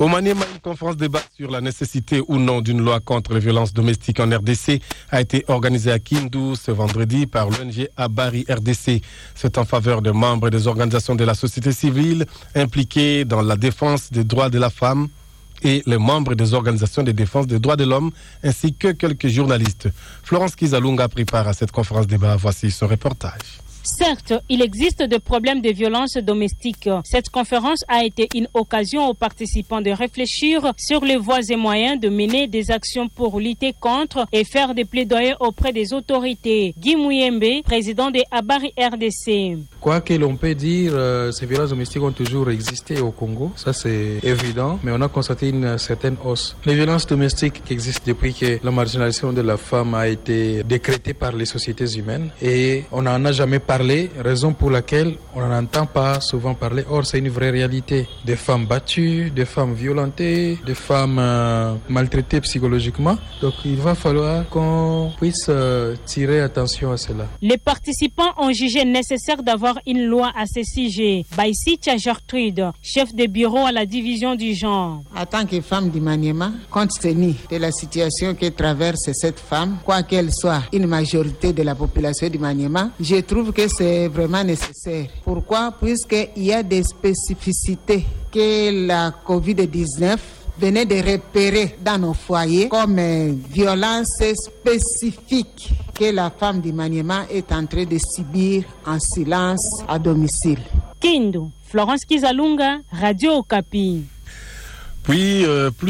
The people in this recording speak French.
Au Maniema, une conférence débat sur la nécessité ou non d'une loi contre les violences domestiques en RDC a été organisée à Kindu ce vendredi par l'ONG Abari RDC. C'est en faveur des membres des organisations de la société civile impliquées dans la défense des droits de la femme et les membres des organisations de défense des droits de l'homme ainsi que quelques journalistes. Florence Kizalunga prépare à cette conférence débat. Voici son reportage. Certes, il existe des problèmes de violence domestique. Cette conférence a été une occasion aux participants de réfléchir sur les voies et moyens de mener des actions pour lutter contre et faire des plaidoyers auprès des autorités. Guy Mouyembe, président de Abari RDC. Quoi que l'on peut dire, euh, ces violences domestiques ont toujours existé au Congo, ça c'est évident, mais on a constaté une certaine hausse. Les violences domestiques qui existent depuis que la marginalisation de la femme a été décrétée par les sociétés humaines et on n'en a jamais parlé, raison pour laquelle on n'en entend pas souvent parler. Or, c'est une vraie réalité. Des femmes battues, des femmes violentées, des femmes euh, maltraitées psychologiquement. Donc, il va falloir qu'on puisse euh, tirer attention à cela. Les participants ont jugé nécessaire d'avoir une loi à ce sujet. Baïsitia Gertrude, chef de bureau à la division du genre. En tant que femme du Maniema, compte tenu de la situation que traverse cette femme, quoi qu'elle soit une majorité de la population du Maniema, je trouve que c'est vraiment nécessaire. Pourquoi? Puisqu'il y a des spécificités que la COVID-19 venait de repérer dans nos foyers comme violence spécifique que la femme du Maniema est en train de subir en silence à domicile. Kindu, Florence Kizalunga, Radio Okapi. Puis, euh, plus